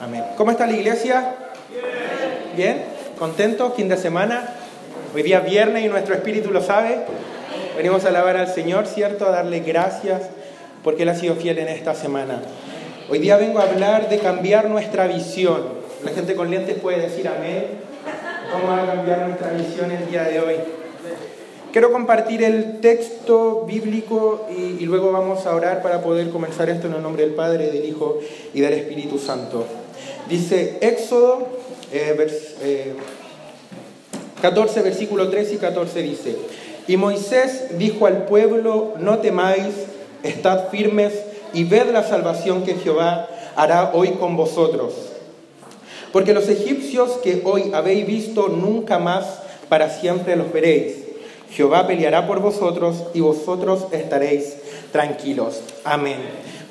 Amén. ¿Cómo está la iglesia? Bien. ¿Bien? ¿Contento? ¿Fin de semana? Hoy día es viernes y nuestro espíritu lo sabe. Venimos a alabar al Señor, ¿cierto? A darle gracias porque Él ha sido fiel en esta semana. Hoy día vengo a hablar de cambiar nuestra visión. La gente con lentes puede decir amén. ¿Cómo va a cambiar nuestra visión el día de hoy? Quiero compartir el texto bíblico y, y, luego vamos a orar para poder comenzar esto en el nombre del Padre, del Hijo y del Espíritu Santo. Dice Éxodo eh, vers, eh, 14, versículo 3 y 14 dice, y Moisés dijo al pueblo, no temáis, estad firmes y ved la salvación que Jehová hará hoy con vosotros. Porque los egipcios que hoy habéis visto, nunca más para siempre los veréis. Jehová peleará por vosotros y vosotros estaréis tranquilos. Amén.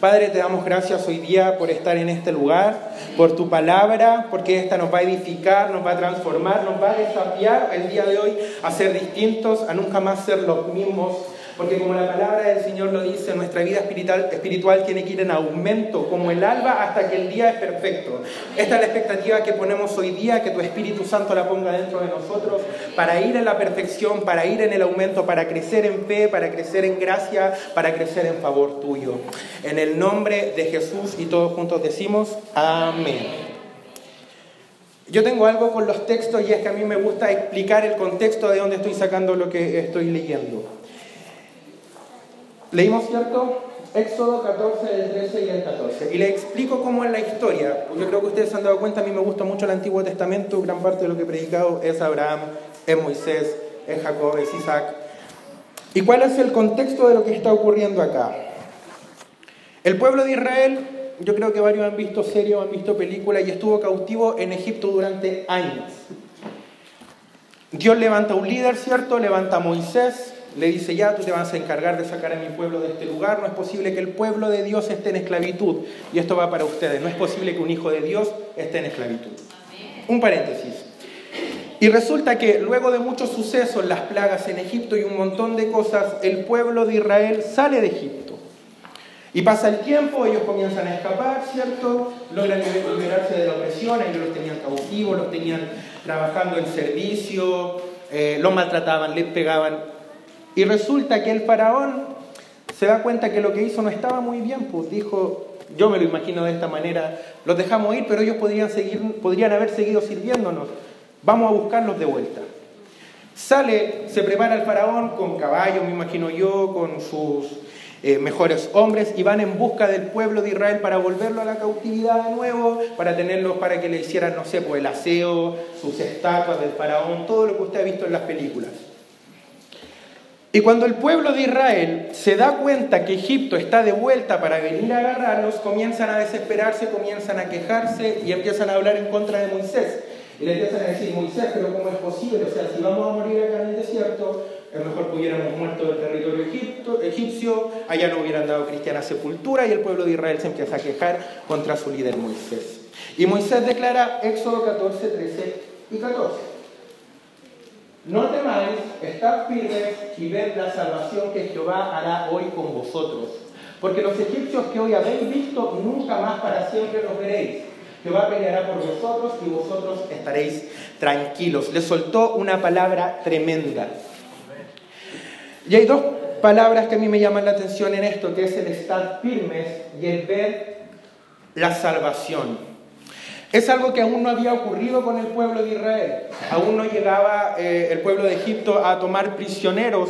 Padre, te damos gracias hoy día por estar en este lugar, por tu palabra, porque esta nos va a edificar, nos va a transformar, nos va a desafiar el día de hoy a ser distintos, a nunca más ser los mismos. Porque como la palabra del Señor lo dice, nuestra vida espiritual, espiritual tiene que ir en aumento, como el alba, hasta que el día es perfecto. Esta es la expectativa que ponemos hoy día, que tu Espíritu Santo la ponga dentro de nosotros, para ir en la perfección, para ir en el aumento, para crecer en fe, para crecer en gracia, para crecer en favor tuyo. En el nombre de Jesús y todos juntos decimos, amén. Yo tengo algo con los textos y es que a mí me gusta explicar el contexto de donde estoy sacando lo que estoy leyendo. Leímos, ¿cierto? Éxodo 14, del 13 y el 14. Y le explico cómo es la historia. Yo creo que ustedes se han dado cuenta, a mí me gusta mucho el Antiguo Testamento, gran parte de lo que he predicado es Abraham, es Moisés, es Jacob, es Isaac. ¿Y cuál es el contexto de lo que está ocurriendo acá? El pueblo de Israel, yo creo que varios han visto series, han visto películas y estuvo cautivo en Egipto durante años. Dios levanta un líder, ¿cierto? Levanta a Moisés, le dice, ya tú te vas a encargar de sacar a mi pueblo de este lugar, no es posible que el pueblo de Dios esté en esclavitud. Y esto va para ustedes, no es posible que un hijo de Dios esté en esclavitud. Un paréntesis. Y resulta que luego de muchos sucesos, las plagas en Egipto y un montón de cosas, el pueblo de Israel sale de Egipto. Y pasa el tiempo, ellos comienzan a escapar, ¿cierto? Logran liberarse de la opresión, ellos los tenían cautivos, los tenían trabajando en servicio, eh, los maltrataban, les pegaban, y resulta que el faraón se da cuenta que lo que hizo no estaba muy bien, pues dijo, yo me lo imagino de esta manera, los dejamos ir, pero ellos podrían, seguir, podrían haber seguido sirviéndonos, vamos a buscarlos de vuelta. Sale, se prepara el faraón con caballos, me imagino yo, con sus eh, mejores hombres, y van en busca del pueblo de Israel para volverlo a la cautividad de nuevo, para tenerlos para que le hicieran, no sé, pues el aseo, sus estatuas del faraón, todo lo que usted ha visto en las películas. Y cuando el pueblo de Israel se da cuenta que Egipto está de vuelta para venir a agarrarlos, comienzan a desesperarse, comienzan a quejarse y empiezan a hablar en contra de Moisés. Y le empiezan a decir, Moisés, pero ¿cómo es posible? O sea, si vamos a morir acá en el desierto, a lo mejor hubiéramos muerto del territorio egipto, egipcio, allá no hubieran dado cristiana sepultura y el pueblo de Israel se empieza a quejar contra su líder Moisés. Y Moisés declara Éxodo 14, 13 y 14. No temáis, estad firmes y ved la salvación que Jehová hará hoy con vosotros. Porque los egipcios que hoy habéis visto, nunca más para siempre los veréis. Jehová peleará por vosotros y vosotros estaréis tranquilos. Le soltó una palabra tremenda. Y hay dos palabras que a mí me llaman la atención en esto, que es el estar firmes y el ver la salvación. Es algo que aún no había ocurrido con el pueblo de Israel. Aún no llegaba eh, el pueblo de Egipto a tomar prisioneros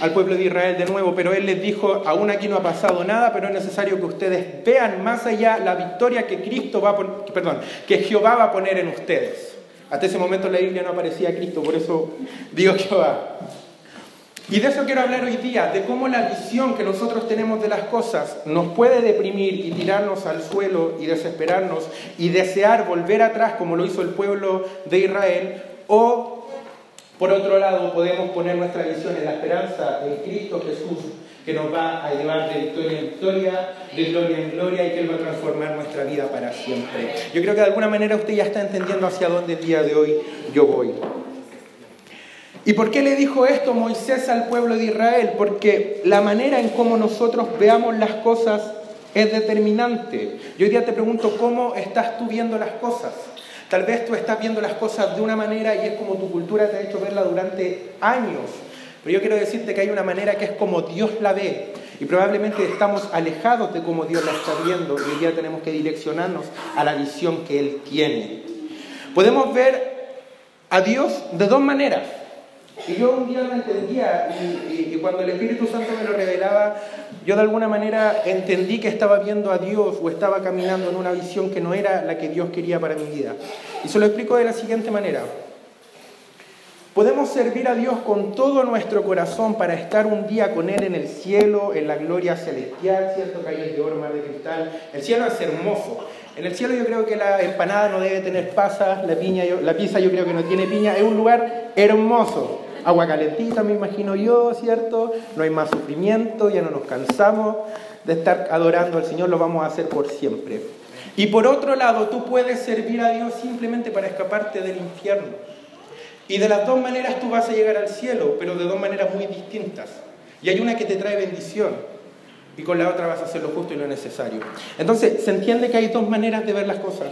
al pueblo de Israel de nuevo, pero él les dijo, aún aquí no ha pasado nada, pero es necesario que ustedes vean más allá la victoria que Cristo va a perdón, que Jehová va a poner en ustedes. Hasta ese momento en la Biblia no aparecía Cristo, por eso digo Jehová. Y de eso quiero hablar hoy día, de cómo la visión que nosotros tenemos de las cosas nos puede deprimir y tirarnos al suelo y desesperarnos y desear volver atrás como lo hizo el pueblo de Israel, o por otro lado podemos poner nuestra visión en la esperanza en Cristo Jesús que nos va a llevar de victoria en victoria, de gloria en gloria y que Él va a transformar nuestra vida para siempre. Yo creo que de alguna manera usted ya está entendiendo hacia dónde el día de hoy yo voy. ¿Y por qué le dijo esto Moisés al pueblo de Israel? Porque la manera en cómo nosotros veamos las cosas es determinante. Yo hoy día te pregunto cómo estás tú viendo las cosas. Tal vez tú estás viendo las cosas de una manera y es como tu cultura te ha hecho verla durante años. Pero yo quiero decirte que hay una manera que es como Dios la ve. Y probablemente estamos alejados de cómo Dios la está viendo y hoy día tenemos que direccionarnos a la visión que Él tiene. Podemos ver a Dios de dos maneras. Y yo un día lo entendía y, y, cuando el Espíritu Santo me lo revelaba, yo de alguna manera entendí que estaba viendo a Dios o estaba caminando en una visión que no era la que Dios quería para mi vida. Y se lo explico de la siguiente manera. Podemos servir a Dios con todo nuestro corazón para estar un día con Él en el cielo, en la gloria celestial, ¿cierto? Calles de oro, mar de cristal. El cielo es hermoso. En el cielo yo creo que la empanada no debe tener pasas, la, piña, la pizza yo creo que no tiene piña. Es un lugar hermoso. Agua calentita, me imagino yo, ¿cierto? No hay más sufrimiento, ya no nos cansamos de estar adorando al Señor, lo vamos a hacer por siempre. Y por otro lado, tú puedes servir a Dios simplemente para escaparte del infierno. Y de las dos maneras tú vas a llegar al cielo, pero de dos maneras muy distintas. Y hay una que te trae bendición y con la otra vas a hacer lo justo y lo necesario. Entonces, se entiende que hay dos maneras de ver las cosas.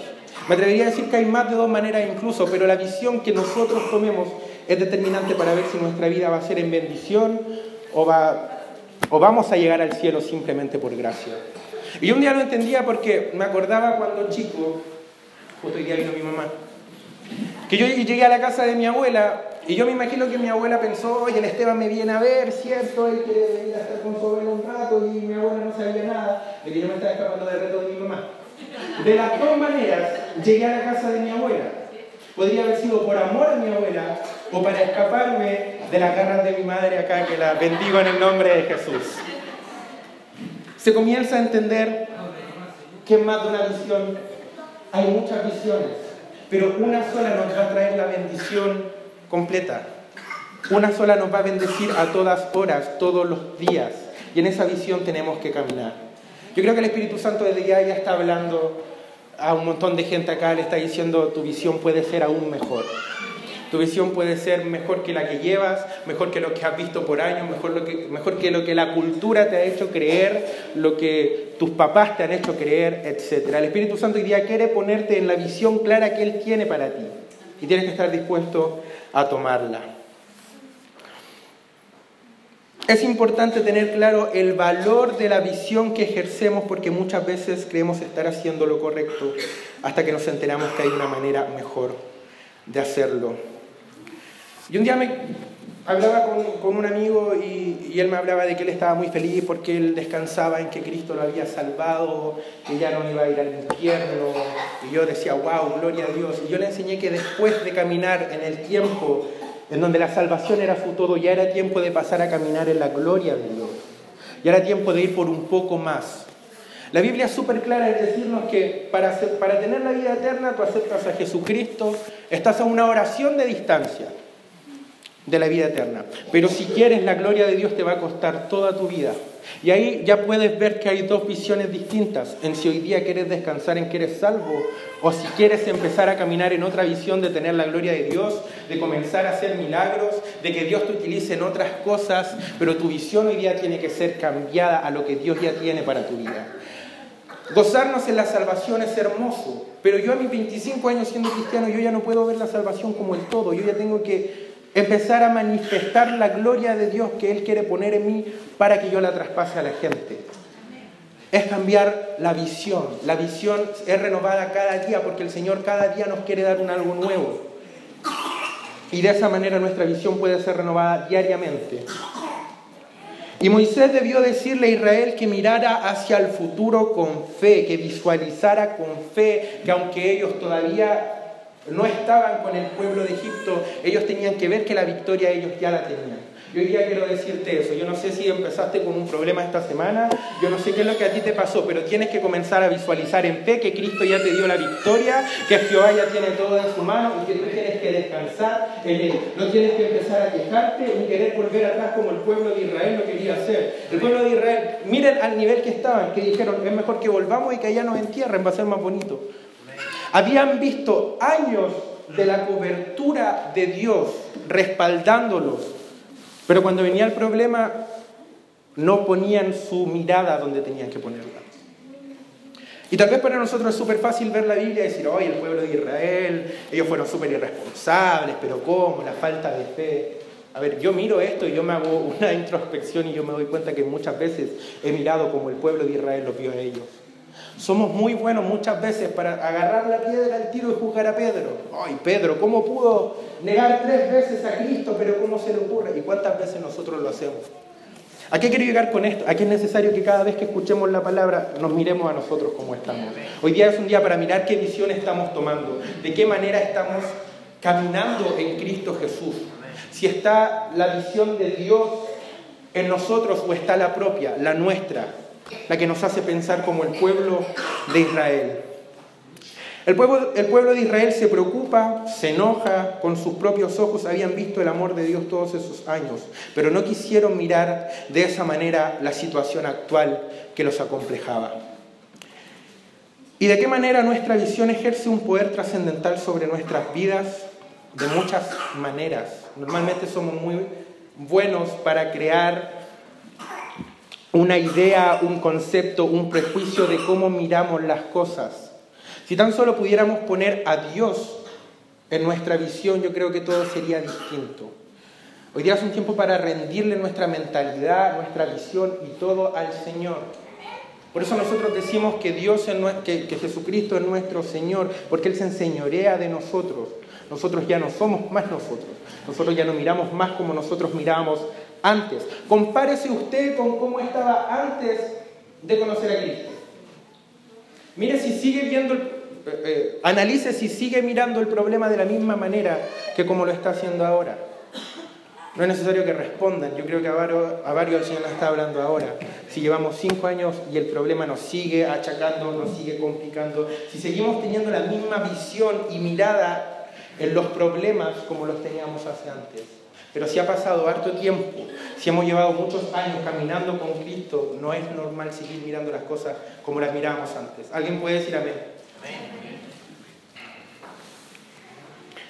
Me atrevería a decir que hay más de dos maneras incluso, pero la visión que nosotros tomemos es determinante para ver si nuestra vida va a ser en bendición o, va, o vamos a llegar al cielo simplemente por gracia. Y un día lo entendía porque me acordaba cuando chico, justo hoy día vino mi mamá, que yo llegué a la casa de mi abuela y yo me imagino que mi abuela pensó, oye, el Esteban me viene a ver, ¿cierto? Él quiere venir a estar con su abuela un rato y mi abuela no sabía nada de que yo me estaba escapando del reto de mi mamá. De las dos maneras llegué a la casa de mi abuela. Podría haber sido por amor a mi abuela o para escaparme de las garras de mi madre acá, que la bendigo en el nombre de Jesús. Se comienza a entender que más de una visión, hay muchas visiones, pero una sola nos va a traer la bendición completa. Una sola nos va a bendecir a todas horas, todos los días. Y en esa visión tenemos que caminar. Yo creo que el Espíritu Santo desde ya ya está hablando a un montón de gente acá, le está diciendo tu visión puede ser aún mejor. Tu visión puede ser mejor que la que llevas, mejor que lo que has visto por años, mejor, que, que lo que la cultura te ha hecho creer, lo que tus papás te han hecho creer, etc. El Espíritu Santo hoy día quiere ponerte en la visión clara que Él tiene para ti. Y tienes que estar dispuesto a tomarla. Es importante tener claro el valor de la visión que ejercemos porque muchas veces creemos estar haciendo lo correcto hasta que nos enteramos que hay una manera mejor de hacerlo. Y un día me hablaba con, un amigo y, él me hablaba de que él estaba muy feliz porque él descansaba en que Cristo lo había salvado, que ya no iba a ir al infierno. Y yo decía, wow, gloria a Dios. Y yo le enseñé que después de caminar en el tiempo en donde la salvación era su todo, ya era tiempo de pasar a caminar en la gloria de Dios. Ya era tiempo de ir por un poco más. La Biblia es súper clara en decirnos que para, para tener la vida eterna tú aceptas a Jesucristo, estás a una oración de distancia de la vida eterna. Pero si quieres la gloria de Dios te va a costar toda tu vida. Y ahí ya puedes ver que hay dos visiones distintas, en si hoy día quieres descansar en que eres salvo o si quieres empezar a caminar en otra visión de tener la gloria de Dios, de comenzar a hacer milagros, de que Dios te utilice en otras cosas, pero tu visión hoy día tiene que ser cambiada a lo que Dios ya tiene para tu vida. Gozarnos en la salvación es hermoso, pero yo a mis 25 años siendo cristiano, yo ya no puedo ver la salvación como el todo, yo ya tengo que empezar a manifestar la gloria de Dios que Él quiere poner en mí para que yo la traspase a la gente. Es cambiar la visión. La visión es renovada cada día porque el Señor cada día nos quiere dar un algo nuevo. Y de esa manera nuestra visión puede ser renovada diariamente. Y Moisés debió decirle a Israel que mirara hacia el futuro con fe, que visualizara con fe, que aunque ellos todavía no estaban con el pueblo de Egipto, ellos tenían que ver que la victoria ellos ya la tenían. Yo hoy día quiero decirte eso. Yo no sé si empezaste con un problema esta semana, yo no sé qué es lo que a ti te pasó, pero tienes que comenzar a visualizar en fe que Cristo ya te dio la victoria, que Jehová ya tiene todo en su mano y que tú tienes que descansar en él. No tienes que empezar a quejarte ni querer volver atrás como el pueblo de Israel lo quería hacer. El pueblo de Israel, miren al nivel que estaban, que dijeron, es mejor que volvamos y que allá nos entierren, va a ser más bonito. Habían visto años de la cobertura de Dios respaldándolos pero cuando venía el problema, no ponían su mirada donde tenían que ponerla. Y tal vez para nosotros es súper fácil ver la Biblia y decir, oye, el pueblo de Israel, ellos fueron súper irresponsables, pero ¿cómo? La falta de fe. A ver, yo miro esto y yo me hago una introspección y yo me doy cuenta que muchas veces he mirado como el pueblo de Israel lo vio a ellos. Somos muy buenos muchas veces para agarrar la piedra al tiro y juzgar a Pedro. Ay, Pedro, ¿cómo pudo negar tres veces a Cristo? Pero ¿cómo se le ocurre? ¿Y cuántas veces nosotros lo hacemos? ¿A qué quiero llegar con esto? Aquí es necesario que cada vez que escuchemos la palabra nos miremos a nosotros como estamos. Hoy día es un día para mirar qué visión estamos tomando, de qué manera estamos caminando en Cristo Jesús. Si está la visión de Dios en nosotros o está la propia, la nuestra, la que nos hace pensar como el pueblo de Israel. El pueblo, el pueblo, de Israel se preocupa, se enoja, con sus propios ojos habían visto el amor de Dios todos esos años, pero no quisieron mirar de esa manera la situación actual que los acomplejaba. ¿Y de qué manera nuestra visión ejerce un poder trascendental sobre nuestras vidas? De muchas maneras. Normalmente somos muy buenos para crear una idea, un concepto, un prejuicio de cómo miramos las cosas. Si tan solo pudiéramos poner a Dios en nuestra visión, yo creo que todo sería distinto. Hoy día es un tiempo para rendirle nuestra mentalidad, nuestra visión y todo al Señor. Por eso nosotros decimos que Dios, que, que Jesucristo es nuestro Señor, porque Él se enseñorea de nosotros. Nosotros ya no somos más nosotros. Nosotros ya no miramos más como nosotros mirábamos antes. Compárese usted con cómo estaba antes de conocer a Cristo. Mire si sigue viendo el, eh, eh, analice si sigue mirando el problema de la misma manera que como lo está haciendo ahora. No es necesario que respondan, yo creo que a varios, a varios el Señor nos está hablando ahora. Si llevamos cinco años y el problema nos sigue achacando, nos sigue complicando, si seguimos teniendo la misma visión y mirada en los problemas como los teníamos hace antes. Pero si ha pasado harto tiempo, si hemos llevado muchos años caminando con Cristo, no es normal seguir mirando las cosas como las mirábamos antes. ¿Alguien puede decir amén?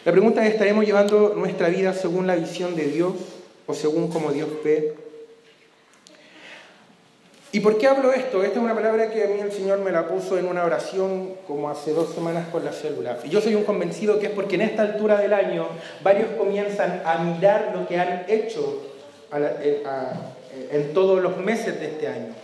La pregunta es, ¿estaremos llevando nuestra vida según la visión de Dios o según como Dios ve? ¿Y por qué hablo esto? Esta es una palabra que a mí el Señor me la puso en una oración como hace dos semanas con la célula. Y yo soy un convencido que es porque en esta altura del año varios comienzan a mirar lo que han hecho en todos los meses de este año.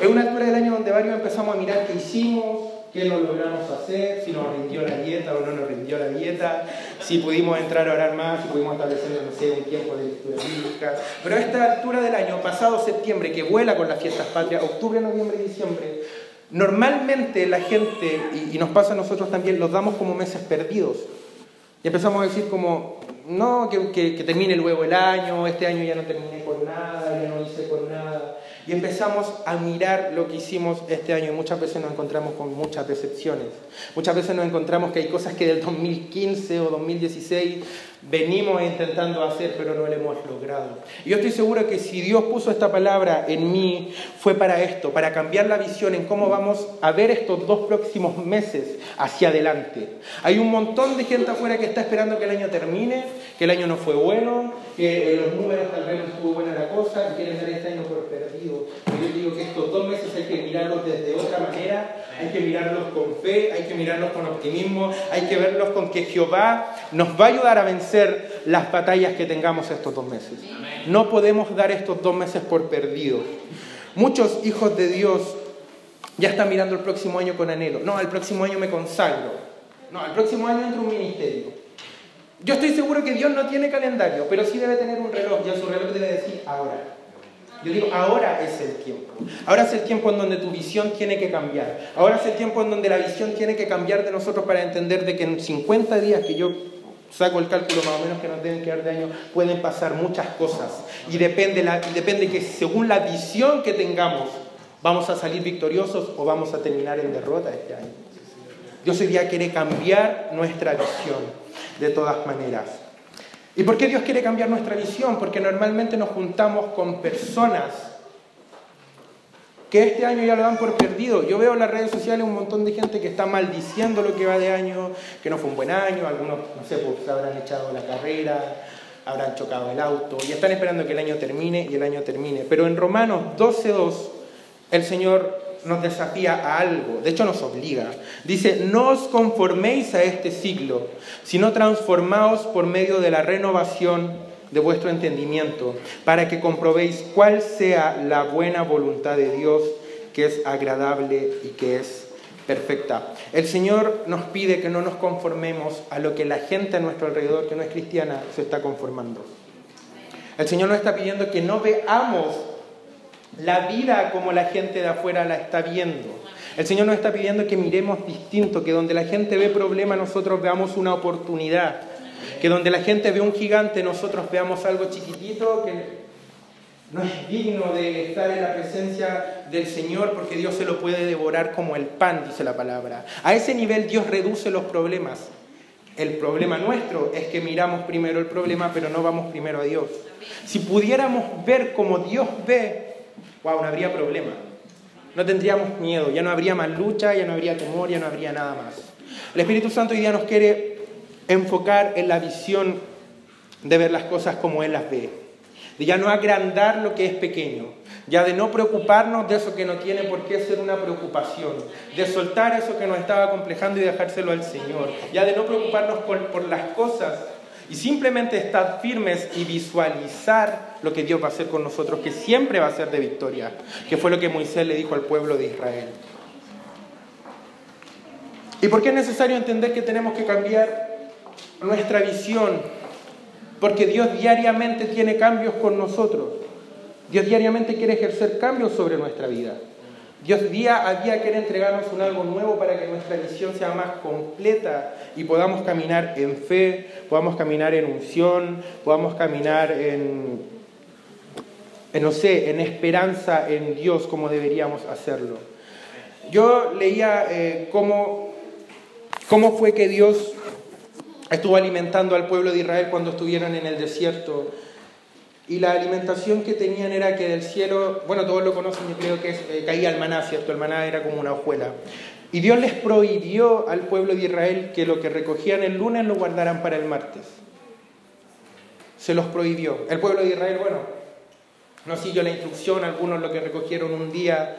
Es una altura del año donde varios empezamos a mirar qué hicimos, qué lo logramos hacer, si nos rindió la dieta o no nos rindió la dieta, si pudimos entrar a orar más, si pudimos establecer, no sé, un tiempo de lectura bíblica. Pero a esta altura del año, pasado septiembre, que vuela con las fiestas patrias, octubre, noviembre y diciembre, normalmente la gente, y, nos pasa a nosotros también, los damos como meses perdidos. Y empezamos a decir como, no, que, que termine luego el año, este año ya no terminé por nada, ya no hice y empezamos a mirar lo que hicimos este año y muchas veces nos encontramos con muchas decepciones. Muchas veces nos encontramos que hay cosas que del 2015 o 2016 venimos intentando hacer pero no lo hemos logrado. Yo estoy seguro que si Dios puso esta palabra en mí fue para esto, para cambiar la visión en cómo vamos a ver estos dos próximos meses hacia adelante. Hay un montón de gente afuera que está esperando que el año termine, que el año no fue bueno, que los números tal vez no estuvo buena la cosa y quieren ver este año por perdido. Pero yo digo que estos dos meses hay que mirarlos desde otra manera, hay que mirarlos con fe, hay que mirarlos con optimismo, hay que verlos con que Jehová nos va a ayudar a vencer las batallas que tengamos estos dos meses. No podemos dar estos dos meses por perdidos. Muchos hijos de Dios ya están mirando el próximo año con anhelo. No, el próximo año me consagro. No, el próximo año entro un ministerio. Yo estoy seguro que Dios no tiene calendario, pero sí debe tener un reloj, y a su reloj debe decir ahora. Yo digo, ahora es el tiempo. Ahora es el tiempo en donde tu visión tiene que cambiar. Ahora es el tiempo en donde la visión tiene que cambiar de nosotros para entender de que en 50 días que yo saco el cálculo más o menos que nos deben quedar de año, pueden pasar muchas cosas. Y depende, la, depende que según la visión que tengamos, vamos a salir victoriosos o vamos a terminar en derrota este año. Dios hoy día quiere cambiar nuestra visión de todas maneras. ¿Y por qué Dios quiere cambiar nuestra visión? Porque normalmente nos juntamos con personas que este año ya lo dan por perdido. Yo veo en las redes sociales un montón de gente que está maldiciendo lo que va de año, que no fue un buen año, algunos, no sé, pues habrán echado la carrera, habrán chocado el auto y están esperando que el año termine y el año termine. Pero en Romanos 12.2 el Señor nos desafía a algo, de hecho nos obliga. Dice, no os conforméis a este siglo, sino transformaos por medio de la renovación de vuestro entendimiento, para que comprobéis cuál sea la buena voluntad de Dios, que es agradable y que es perfecta. El Señor nos pide que no nos conformemos a lo que la gente a nuestro alrededor, que no es cristiana, se está conformando. El Señor nos está pidiendo que no veamos la vida como la gente de afuera la está viendo. El Señor nos está pidiendo que miremos distinto, que donde la gente ve problema nosotros veamos una oportunidad, que donde la gente ve un gigante nosotros veamos algo chiquitito que no es digno de estar en la presencia del Señor porque Dios se lo puede devorar como el pan, dice la palabra. A ese nivel Dios reduce los problemas. El problema nuestro es que miramos primero el problema, pero no vamos primero a Dios. Si pudiéramos ver como Dios ve, wow, no habría problema. No tendríamos miedo, ya no habría más lucha, ya no habría temor, ya no habría nada más. El Espíritu Santo hoy día nos quiere enfocar en la visión de ver las cosas como Él las ve de ya no agrandar lo que es pequeño, ya de no preocuparnos de eso que no tiene por qué ser una preocupación, de soltar eso que nos estaba complejando y dejárselo al Señor, ya de no preocuparnos por, por las cosas y simplemente estar firmes y visualizar lo que Dios va a hacer con nosotros, que siempre va a ser de victoria, que fue lo que Moisés le dijo al pueblo de Israel. ¿Y por qué es necesario entender que tenemos que cambiar nuestra visión porque Dios diariamente tiene cambios con nosotros. Dios diariamente quiere ejercer cambios sobre nuestra vida. Dios día a día quiere entregarnos un algo nuevo para que nuestra visión sea más completa y podamos caminar en fe, podamos caminar en unción, podamos caminar en, no sé, en esperanza en Dios como deberíamos hacerlo. Yo leía eh, cómo, cómo fue que Dios estuvo alimentando al pueblo de Israel cuando estuvieron en el desierto. Y la alimentación que tenían era que del cielo, bueno, todos lo conocen, yo creo que eh, caía el maná, ¿cierto? El maná era como una hojuela. Y Dios les prohibió al pueblo de Israel que lo que recogían el lunes lo guardaran para el martes. Se los prohibió. El pueblo de Israel, bueno, no siguió la instrucción, algunos lo que recogieron un día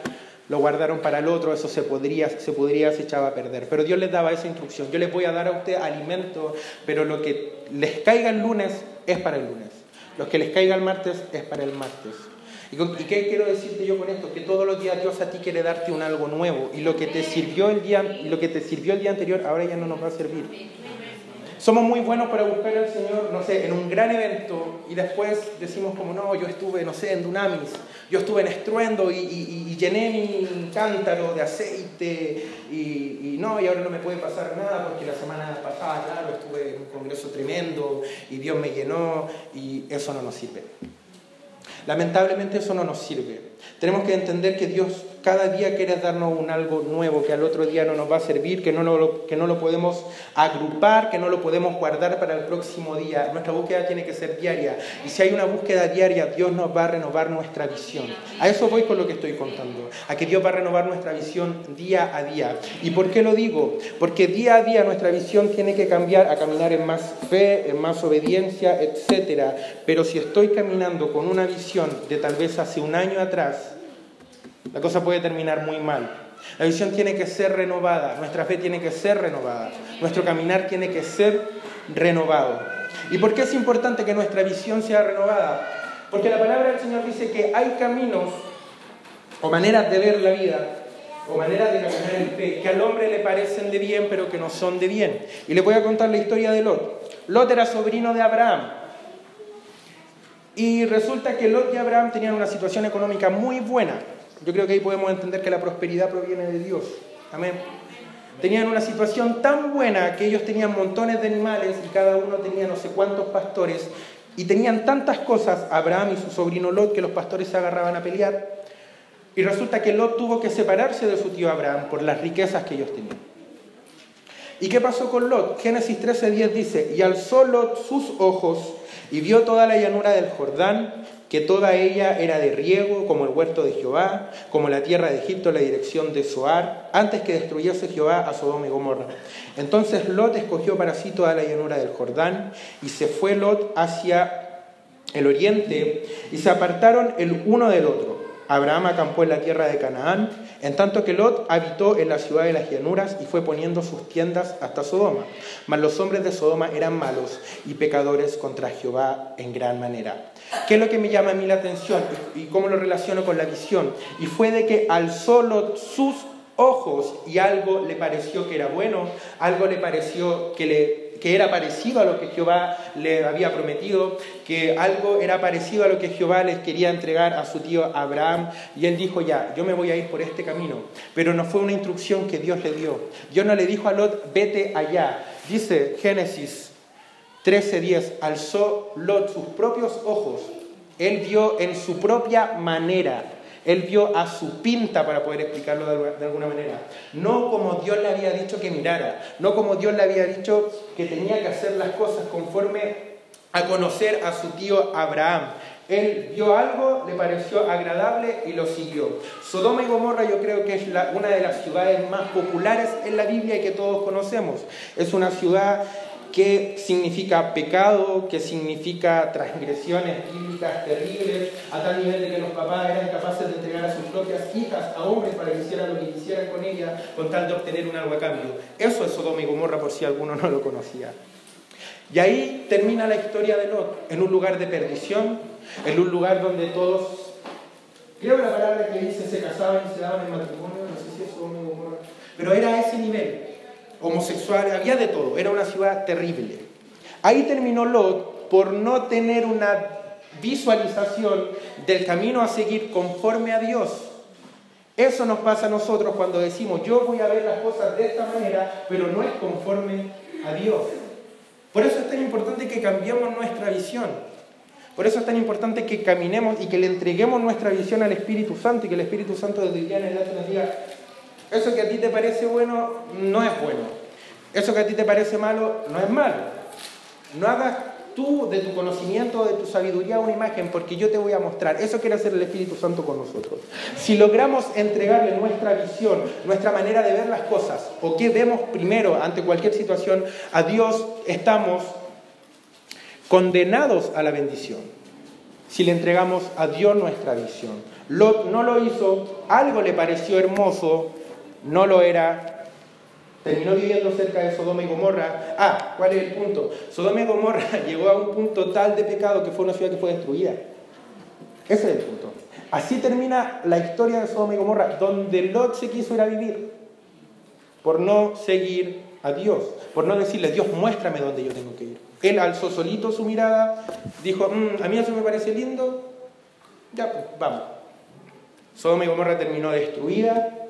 lo guardaron para el otro, eso se podría, se podría, se echaba a perder. Pero Dios les daba esa instrucción. Yo les voy a dar a usted alimento, pero lo que les caiga el lunes es para el lunes. Lo que les caiga el martes es para el martes. ¿Y, qué quiero decirte yo con esto? Que todos los días Dios a ti quiere darte un algo nuevo. Y lo que te sirvió el día, lo que te sirvió el día anterior, ahora ya no nos va a servir. Somos muy buenos para buscar al Señor, no sé, en un gran evento y después decimos como, no, yo estuve, no sé, en Dunamis, yo estuve en estruendo y, llené mi cántaro de aceite y, no, y ahora no me puede pasar nada porque la semana pasada, claro, estuve en un congreso tremendo y Dios me llenó y eso no nos sirve. Lamentablemente eso no nos sirve. Tenemos que entender que Dios cada día quiere darnos un algo nuevo que al otro día no nos va a servir, que no, lo, que no lo podemos agrupar, que no lo podemos guardar para el próximo día. Nuestra búsqueda tiene que ser diaria. Y si hay una búsqueda diaria, Dios nos va a renovar nuestra visión. A eso voy con lo que estoy contando. A que Dios va a renovar nuestra visión día a día. ¿Y por qué lo digo? Porque día a día nuestra visión tiene que cambiar a caminar en más fe, en más obediencia, etc. Pero si estoy caminando con una visión de tal vez hace un año atrás, la cosa puede terminar muy mal. La visión tiene que ser renovada, nuestra fe tiene que ser renovada, nuestro caminar tiene que ser renovado. ¿Y por qué es importante que nuestra visión sea renovada? Porque la palabra del Señor dice que hay caminos o maneras de ver la vida o maneras de caminar en fe que al hombre le parecen de bien pero que no son de bien. Y le voy a contar la historia de Lot. Lot era sobrino de Abraham. Y resulta que Lot y Abraham tenían una situación económica muy buena. Yo creo que ahí podemos entender que la prosperidad proviene de Dios. Amén. Tenían una situación tan buena que ellos tenían montones de animales y cada uno tenía no sé cuántos pastores y tenían tantas cosas, Abraham y su sobrino Lot, que los pastores se agarraban a pelear. Y resulta que Lot tuvo que separarse de su tío Abraham por las riquezas que ellos tenían. ¿Y qué pasó con Lot? Génesis 13:10 dice, y alzó Lot sus ojos y vio toda la llanura del Jordán que toda ella era de riego, como el huerto de Jehová, como la tierra de Egipto, la dirección de Zoar, antes que destruyese Jehová a Sodoma y Gomorra. Entonces Lot escogió para sí toda la llanura del Jordán, y se fue Lot hacia el oriente, y se apartaron el uno del otro. Abraham acampó en la tierra de Canaán, en tanto que Lot habitó en la ciudad de las llanuras y fue poniendo sus tiendas hasta Sodoma. Mas los hombres de Sodoma eran malos y pecadores contra Jehová en gran manera. ¿Qué es lo que me llama a mí la atención y cómo lo relaciono con la visión? Y fue de que alzó Lot sus ojos y algo le pareció que era bueno, algo le pareció que le que era parecido a lo que Jehová le había prometido, que algo era parecido a lo que Jehová les quería entregar a su tío Abraham. Y él dijo, ya, yo me voy a ir por este camino. Pero no fue una instrucción que Dios le dio. Dios no le dijo a Lot, vete allá. Dice Génesis 13:10, alzó Lot sus propios ojos. Él vio en su propia manera él vio a su pinta, para poder explicarlo de alguna manera. No como Dios le había dicho que mirara, no como Dios le había dicho que tenía que hacer las cosas conforme a conocer a su tío Abraham. Él vio algo, le pareció agradable y lo siguió. Sodoma y Gomorra yo creo que es una de las ciudades más populares en la Biblia y que todos conocemos. Es una ciudad que significa pecado, que significa transgresiones bíblicas terribles, a tal nivel de que los papás eran capaces de entregar a sus propias hijas a hombres para que hicieran lo que quisieran con ellas, con tal de obtener un algo a cambio. Eso es Sodoma y Gomorra, por si alguno no lo conocía. Y ahí termina la historia de Lot, en un lugar de perdición, en un lugar donde todos, creo la palabra que dice, se casaban y se daban en matrimonio, no sé si es Sodoma y Gomorra, pero era a ese nivel homosexuales, había de todo, era una ciudad terrible. Ahí terminó Lot por no tener una visualización del camino a seguir conforme a Dios. Eso nos pasa a nosotros cuando decimos, yo voy a ver las cosas de esta manera, pero no es conforme a Dios. Por eso es tan importante que cambiemos nuestra visión. Por eso es tan importante que caminemos y que le entreguemos nuestra visión al Espíritu Santo y que el Espíritu Santo desde el en adelante nos diga, eso que a ti te parece bueno no es bueno. Eso que a ti te parece malo no es malo. No hagas tú de tu conocimiento, de tu sabiduría una imagen, porque yo te voy a mostrar. Eso quiere hacer el Espíritu Santo con nosotros. Si logramos entregarle nuestra visión, nuestra manera de ver las cosas, o qué vemos primero ante cualquier situación, a Dios estamos condenados a la bendición. Si le entregamos a Dios nuestra visión. Lot no lo hizo, algo le pareció hermoso, no lo era, terminó viviendo cerca de Sodoma y Gomorra. Ah, ¿cuál es el punto? Sodoma y Gomorra llegó a un punto tal de pecado que fue una ciudad que fue destruida. Ese es el punto. Así termina la historia de Sodoma y Gomorra, donde Lot se quiso ir a vivir por no seguir a Dios, por no decirle, Dios, muéstrame dónde yo tengo que ir. Él alzó solito su mirada, dijo, mm, a mí eso me parece lindo, ya pues, vamos. Sodoma y Gomorra terminó destruida,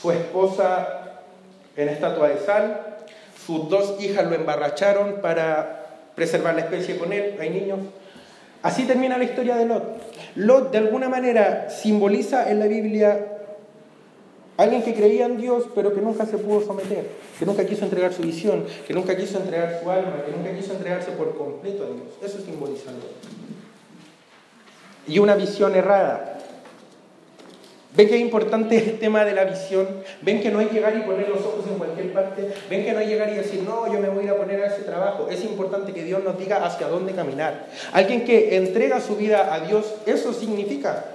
su esposa en estatua de sal, sus dos hijas lo embarracharon para preservar la especie con él, hay niños. Así termina la historia de Lot. Lot de alguna manera simboliza en la Biblia alguien que creía en Dios pero que nunca se pudo someter, que nunca quiso entregar su visión, que nunca quiso entregar su alma, que nunca quiso entregarse por completo a Dios. Eso simboliza Lot. Y una visión errada, ¿Ven que es importante el tema de la visión? ¿Ven que no hay que llegar y poner los ojos en cualquier parte? ¿Ven que no hay que llegar y decir, no, yo me voy a poner a ese trabajo? Es importante que Dios nos diga hacia dónde caminar. Alguien que entrega su vida a Dios, eso significa.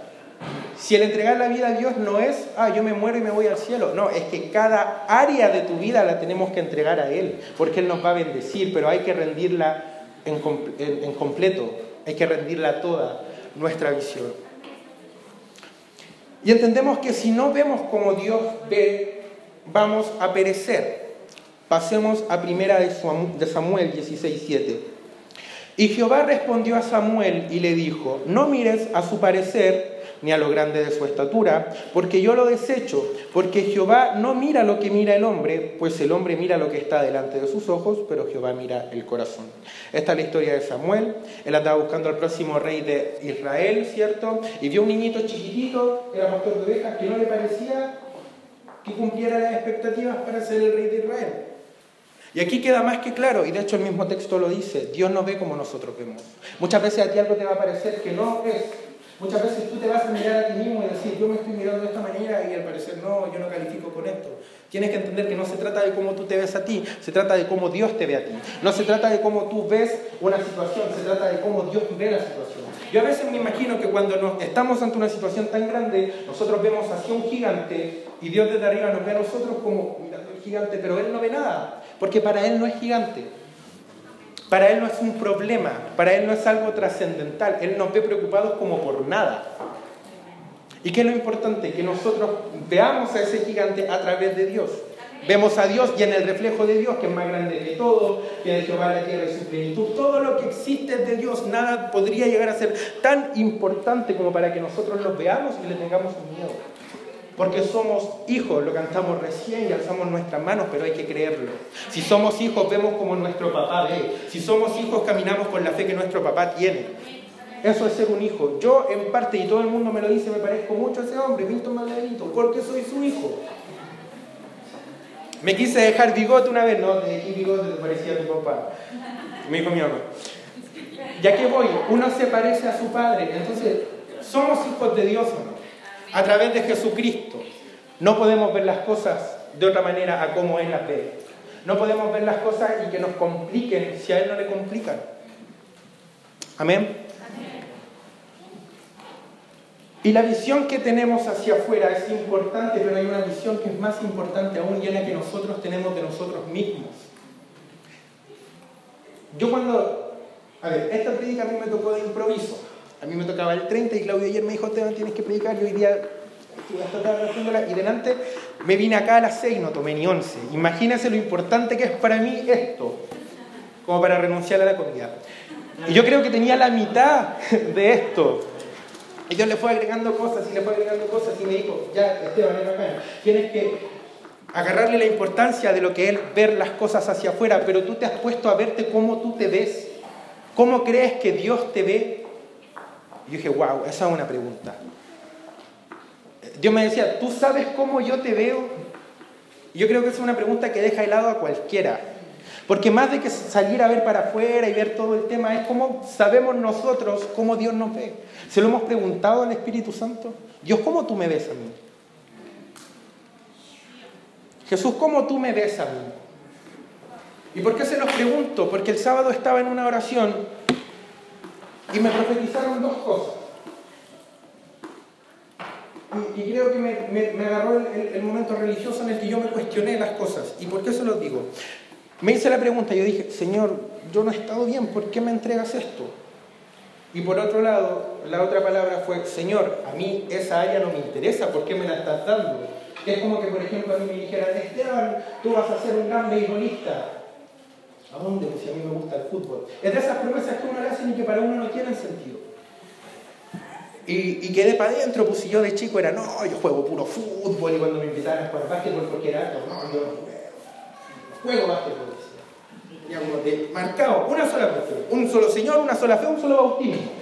Si el entregar la vida a Dios no es, ah, yo me muero y me voy al cielo. No, es que cada área de tu vida la tenemos que entregar a Él, porque Él nos va a bendecir, pero hay que rendirla en, en completo, hay que rendirla toda nuestra visión. Y entendemos que si no vemos como Dios ve, vamos a perecer. Pasemos a primera de Samuel 16:7. Y Jehová respondió a Samuel y le dijo, no mires a su parecer ni a lo grande de su estatura, porque yo lo desecho, porque Jehová no mira lo que mira el hombre, pues el hombre mira lo que está delante de sus ojos, pero Jehová mira el corazón. Esta es la historia de Samuel, él andaba buscando al próximo rey de Israel, ¿cierto? Y vio un niñito chiquitito, que era pastor de ovejas, que no le parecía que cumpliera las expectativas para ser el rey de Israel. Y aquí queda más que claro, y de hecho el mismo texto lo dice, Dios no ve como nosotros vemos. Muchas veces a ti algo te va a parecer que no es Muchas veces tú te vas a mirar a ti mismo y decir, yo me estoy mirando de esta manera y al parecer no, yo no califico con esto. Tienes que entender que no se trata de cómo tú te ves a ti, se trata de cómo Dios te ve a ti. No se trata de cómo tú ves una situación, se trata de cómo Dios ve la situación. Yo a veces me imagino que cuando nos estamos ante una situación tan grande, nosotros vemos hacia un gigante y Dios desde arriba nos ve a nosotros como mirando el gigante, pero Él no ve nada, porque para Él no es gigante. Para Él no es un problema, para Él no es algo trascendental, Él nos ve preocupados como por nada. ¿Y qué es lo importante? Que nosotros veamos a ese gigante a través de Dios. Vemos a Dios y en el reflejo de Dios, que es más grande que todo, que de Jehová la tierra y su plenitud. Todo lo que existe de Dios. Nada podría llegar a ser tan importante como para que nosotros lo veamos y le tengamos miedo. Porque somos hijos, lo cantamos recién y alzamos nuestras manos, pero hay que creerlo. Si somos hijos, vemos como nuestro papá ve. Si somos hijos, caminamos con la fe que nuestro papá tiene. Eso es ser un hijo. Yo, en parte, y todo el mundo me lo dice, me parezco mucho a ese hombre, Milton Margarito, porque soy su hijo. Me quise dejar bigote una vez, no, de aquí bigote te parecía a tu papá. Me dijo mi mamá. Ya que voy, uno se parece a su padre, entonces somos hijos de Dios ¿no? A través de Jesucristo. No podemos ver las cosas de otra manera a como Él las ve. No podemos ver las cosas y que nos compliquen si a Él no le complican. Amén. Y la visión que tenemos hacia afuera es importante, pero hay una visión que es más importante aún y es la que nosotros tenemos de nosotros mismos. Yo cuando, a ver, esta predica a mí me tocó de improviso. A mí me tocaba el 30 y Claudio ayer me dijo, Esteban, tienes que predicar. Y hoy día estuve hasta tarde haciéndola y delante me vine acá a las 6 y no tomé ni 11. Imagínense lo importante que es para mí esto, como para renunciar a la comida. Y yo creo que tenía la mitad de esto. Y Dios le fue agregando cosas y le fue agregando cosas y me dijo, ya, Esteban, tienes que agarrarle la importancia de lo que es ver las cosas hacia afuera, pero tú te has puesto a verte cómo tú te ves. ¿Cómo crees que Dios te ve? Yo dije, wow, esa es una pregunta. Dios me decía, ¿tú sabes cómo yo te veo? Yo creo que es una pregunta que deja helado a cualquiera. Porque más de que salir a ver para afuera y ver todo el tema, es cómo sabemos nosotros cómo Dios nos ve. ¿Se lo hemos preguntado al Espíritu Santo? Dios, ¿cómo tú me ves a mí? Jesús, ¿cómo tú me ves a mí? ¿Y por qué se los pregunto? Porque el sábado estaba en una oración y me profetizaron dos cosas. Y, creo que me, agarró el, momento religioso en el que yo me cuestioné las cosas. ¿Y por qué se los digo? Me hice la pregunta, yo dije, Señor, yo no he estado bien, ¿por qué me entregas esto? Y por otro lado, la otra palabra fue, Señor, a mí esa área no me interesa, ¿por qué me la estás dando? Es como que, por ejemplo, a mí me dijeran, Esteban, tú vas a ser un gran beisbolista. ¿A dónde? Pues si a mí me gusta el fútbol. Es de esas promesas que uno le hacen y que para uno no tienen sentido. Y, y quedé para adentro, pues si yo de chico era, no, yo juego puro fútbol y cuando me invitaban a jugar básquetbol porque era alto, no, yo no juego. Juego básquetbol, decía. marcado, una sola cuestión, un solo Señor, una sola fe, un solo bautismo.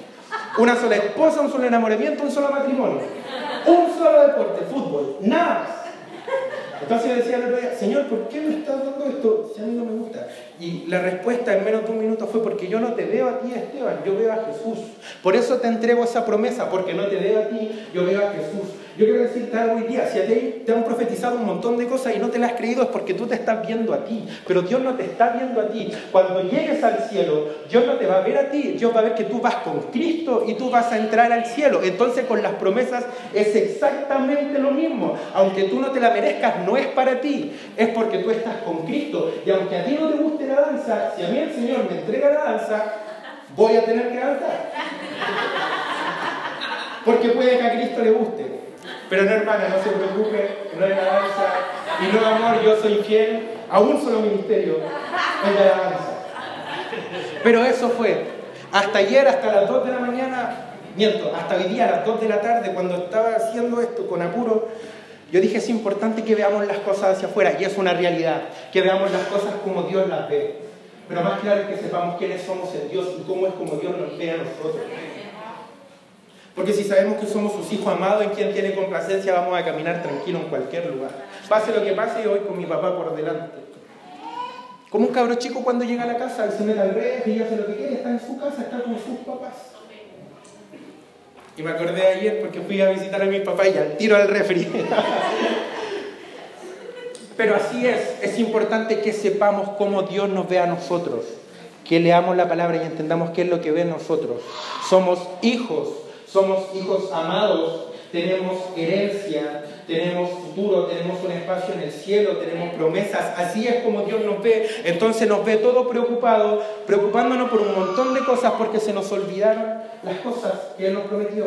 Una sola esposa, un solo enamoramiento, un solo matrimonio. Un solo deporte, fútbol, nada más. Entonces decía al otro día, Señor, ¿por qué me estás dando esto si a mí no me gusta? Y la respuesta en menos de un minuto fue porque yo no te veo a ti, Esteban, yo veo a Jesús. Por eso te entrego esa promesa, porque no te veo a ti, yo veo a Jesús. Yo quiero decirte algo hoy día, si a ti te han profetizado un montón de cosas y no te las has creído es porque tú te estás viendo a ti, pero Dios no te está viendo a ti. Cuando llegues al cielo, Dios no te va a ver a ti, Dios va a ver que tú vas con Cristo y tú vas a entrar al cielo. Entonces con las promesas es exactamente lo mismo. Aunque tú no te la merezcas, no es para ti, es porque tú estás con Cristo. Y aunque a ti no te guste la danza, si a mí el Señor me entrega la danza, voy a tener que danzar. Porque puede que a Cristo le guste. Pero no, hermana, no se preocupe, no hay alabanza. Y no, amor, yo soy fiel a un solo ministerio, el de alabanza. Pero eso fue. Hasta ayer, hasta las 2 de la mañana, miento, hasta hoy día a las 2 de la tarde, cuando estaba haciendo esto con apuro, yo dije, es importante que veamos las cosas hacia afuera, y es una realidad, que veamos las cosas como Dios las ve. Pero más claro que sepamos quiénes somos en Dios y cómo es como Dios nos ve a nosotros. Porque si sabemos que somos sus hijos amados en quien tiene complacencia, vamos a caminar tranquilo en cualquier lugar. Pase lo que pase, hoy con mi papá por delante. Como un cabro chico cuando llega a la casa, mete al rey y hace lo que quiere, está en su casa, está con sus papás. Y me acordé ayer porque fui a visitar a mi papá y al tiro al refri. Pero así es, es importante que sepamos cómo Dios nos ve a nosotros, que leamos la palabra y entendamos qué es lo que ve en nosotros. Somos hijos, somos hijos amados, tenemos herencia, tenemos futuro, tenemos un espacio en el cielo, tenemos promesas. Así es como Dios nos ve. Entonces nos ve todo preocupado, preocupándonos por un montón de cosas porque se nos olvidaron las cosas que Él nos prometió.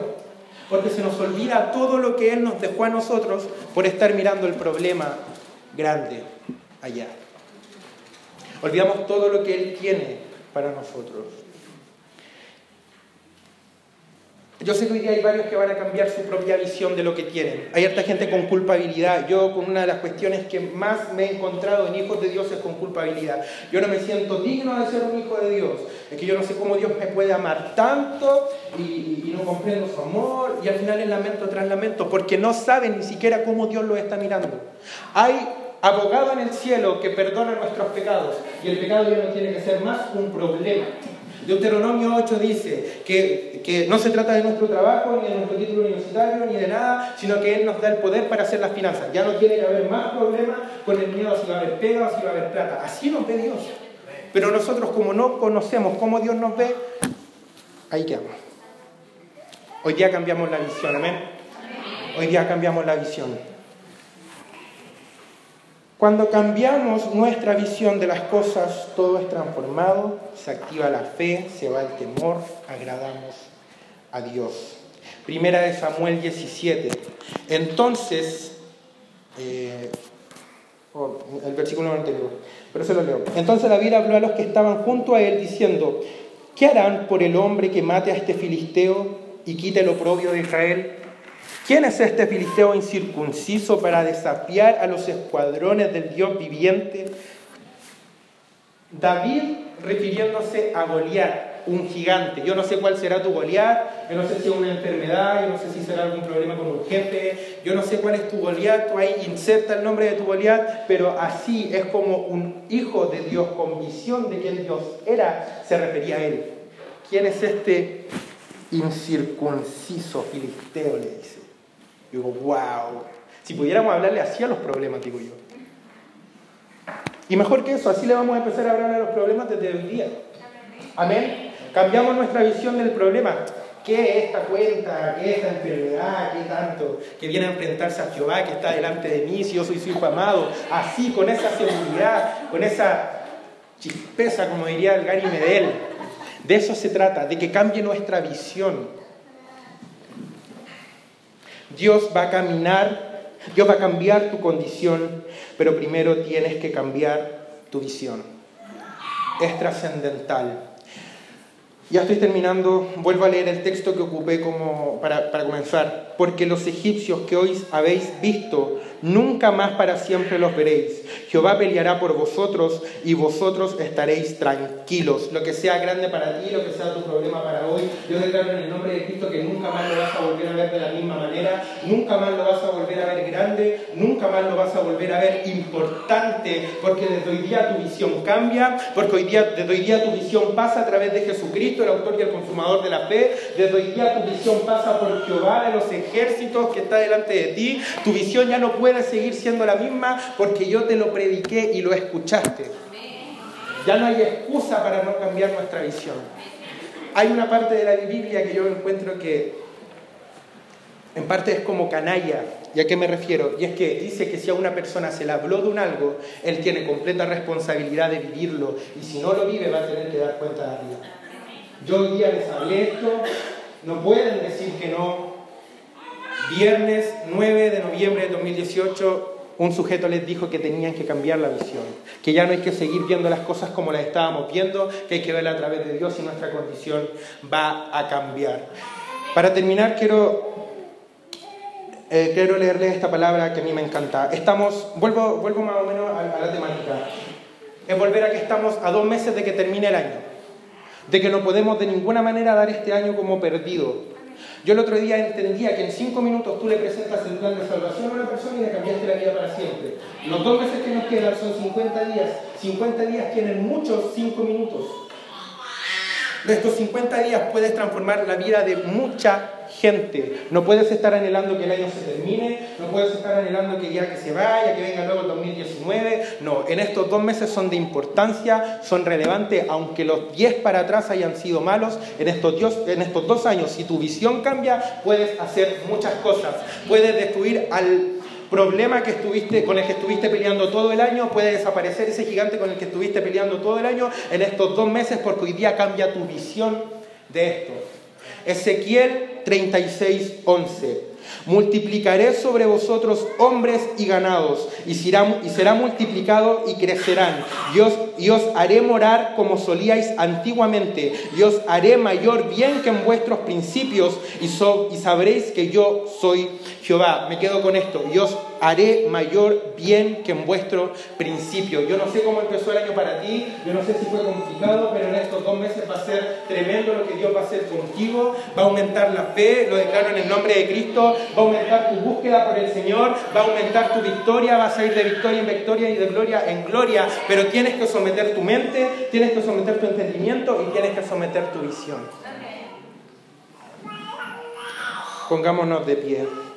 Porque se nos olvida todo lo que Él nos dejó a nosotros por estar mirando el problema grande allá. Olvidamos todo lo que Él tiene para nosotros. Yo sé que hoy día hay varios que van a cambiar su propia visión de lo que tienen. Hay harta gente con culpabilidad. Yo con una de las cuestiones que más me he encontrado en hijos de Dios es con culpabilidad. Yo no me siento digno de ser un hijo de Dios. Es que yo no sé cómo Dios me puede amar tanto y, y no comprendo su amor y al final es lamento tras lamento porque no saben ni siquiera cómo Dios lo está mirando. Hay abogado en el cielo que perdona nuestros pecados y el pecado ya no tiene que ser más un problema. Deuteronomio 8 dice que, que, no se trata de nuestro trabajo, ni de nuestro título universitario, ni de nada, sino que Él nos da el poder para hacer las finanzas. Ya no tiene que haber más problemas con el miedo a si va a haber pega o si va a haber plata. Así nos ve Dios. Pero nosotros como no conocemos cómo Dios nos ve, ahí quedamos. Hoy día cambiamos la visión, amén. Hoy día cambiamos la visión. Cuando cambiamos nuestra visión de las cosas, todo es transformado, se activa la fe, se va el temor, agradamos a Dios. Primera de Samuel 17. Entonces, eh, oh, el versículo anterior, pero se lo leo. Entonces David habló a los que estaban junto a él diciendo, ¿qué harán por el hombre que mate a este filisteo y quite el oprobio de Israel? ¿Quién es este filisteo incircunciso para desafiar a los escuadrones del Dios viviente? David refiriéndose a Goliat, un gigante. Yo no sé cuál será tu Goliat, yo no sé si es una enfermedad, yo no sé si será algún problema con un jefe, yo no sé cuál es tu Goliat, tú ahí inserta el nombre de tu Goliat, pero así es como un hijo de Dios con visión de quién Dios era, se refería a él. ¿Quién es este incircunciso filisteo? Le dice. Yo digo, wow. Si pudiéramos hablarle así a los problemas, digo yo. Y mejor que eso, así le vamos a empezar a hablar a los problemas desde el día. Amén. Cambiamos nuestra visión del problema. ¿Qué es esta cuenta? ¿Qué es esta enfermedad? ¿Qué tanto? Que viene a enfrentarse a Jehová, que está delante de mí, si yo soy su hijo amado. Así, con esa seguridad, con esa chispeza, como diría el Gary Medel. De eso se trata, de que cambie nuestra visión Dios va a caminar, Dios va a cambiar tu condición, pero primero tienes que cambiar tu visión. Es trascendental. Ya estoy terminando, vuelvo a leer el texto que ocupé como para, para comenzar. Porque los egipcios que hoy habéis visto nunca más para siempre los veréis. Jehová peleará por vosotros y vosotros estaréis tranquilos. Lo que sea grande para ti, lo que sea tu problema para hoy, yo declaro en el nombre de Cristo que nunca más lo vas a volver a ver de la misma manera, nunca más lo vas a volver a ver grande, nunca más lo vas a volver a ver importante, porque desde hoy día tu visión cambia, porque hoy día, desde hoy día tu visión pasa a través de Jesucristo, el autor y el consumador de la fe, desde hoy día tu visión pasa por Jehová de los ejércitos que está delante de ti, tu visión ya no puede seguir siendo la misma porque yo te lo prediqué y lo escuchaste. Ya no hay excusa para no cambiar nuestra visión. Hay una parte de la Biblia que yo encuentro que en parte es como canalla. ¿Y a qué me refiero? Y es que dice que si a una persona se le habló de un algo, él tiene completa responsabilidad de vivirlo. Y si no lo vive, va a tener que dar cuenta de arriba. Yo hoy día les hablé esto, no pueden decir que no, Viernes 9 de noviembre de 2018, un sujeto les dijo que tenían que cambiar la visión, que ya no hay que seguir viendo las cosas como las estábamos viendo, que hay que verla a través de Dios y nuestra condición va a cambiar. Para terminar, quiero, eh, quiero leerles esta palabra que a mí me encanta. Estamos, vuelvo, vuelvo más o menos a, a la temática. Es volver a que estamos a dos meses de que termine el año, de que no podemos de ninguna manera dar este año como perdido, yo el otro día entendía que en cinco minutos tú le presentas el plan de salvación a una persona y le cambiaste la vida para siempre. Los dos meses que nos quedan son 50 días. 50 días tienen muchos cinco minutos. De estos 50 días puedes transformar la vida de mucha gente. No puedes estar anhelando que el año se termine, no puedes estar anhelando que ya que se vaya, que venga luego el 2019. No, en estos dos meses son de importancia, son relevantes, aunque los 10 para atrás hayan sido malos, en estos, en estos dos años, si tu visión cambia, puedes hacer muchas cosas. Puedes destruir al problema que estuviste, con el que estuviste peleando todo el año, puede desaparecer ese gigante con el que estuviste peleando todo el año en estos dos meses porque hoy día cambia tu visión de esto. Ezequiel 36, 11. Multiplicaré sobre vosotros hombres y ganados, y será, multiplicado y crecerán. Y os, haré morar como solíais antiguamente, y os haré mayor bien que en vuestros principios, y, y sabréis que yo soy Jehová. Me quedo con esto. Y os haré mayor bien que en vuestro principio. Yo no sé cómo empezó el año para ti, yo no sé si fue complicado, pero en estos dos meses va a ser tremendo lo que Dios va a hacer contigo. Va a aumentar la fe, lo declaro en el nombre de Cristo. Va a aumentar tu búsqueda por el Señor, va a aumentar tu victoria, vas a ir de victoria en victoria y de gloria en gloria. Pero tienes que someter tu mente, tienes que someter tu entendimiento y tienes que someter tu visión. Pongámonos de pie.